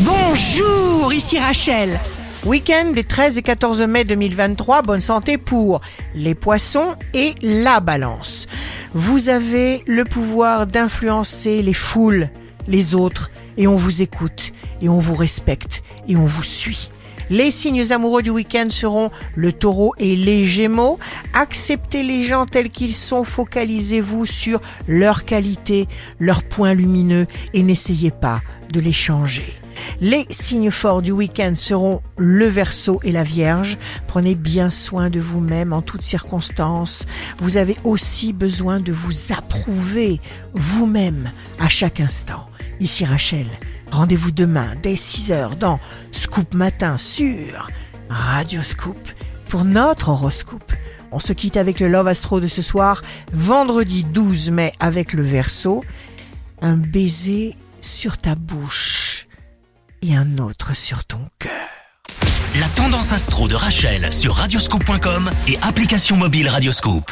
Bonjour, ici Rachel. Week-end des 13 et 14 mai 2023, bonne santé pour les poissons et la balance. Vous avez le pouvoir d'influencer les foules, les autres, et on vous écoute, et on vous respecte, et on vous suit. Les signes amoureux du week-end seront le taureau et les gémeaux. Acceptez les gens tels qu'ils sont, focalisez-vous sur leurs qualités, leurs points lumineux et n'essayez pas de les changer. Les signes forts du week-end seront le Verseau et la Vierge. Prenez bien soin de vous-même en toutes circonstances. Vous avez aussi besoin de vous approuver vous-même à chaque instant. Ici Rachel. Rendez-vous demain dès 6h dans Scoop Matin sur Radio Scoop pour notre horoscope. On se quitte avec le Love Astro de ce soir, vendredi 12 mai avec le Verseau. Un baiser sur ta bouche et un autre sur ton cœur. La tendance astro de Rachel sur radioscope.com et application mobile Radioscope.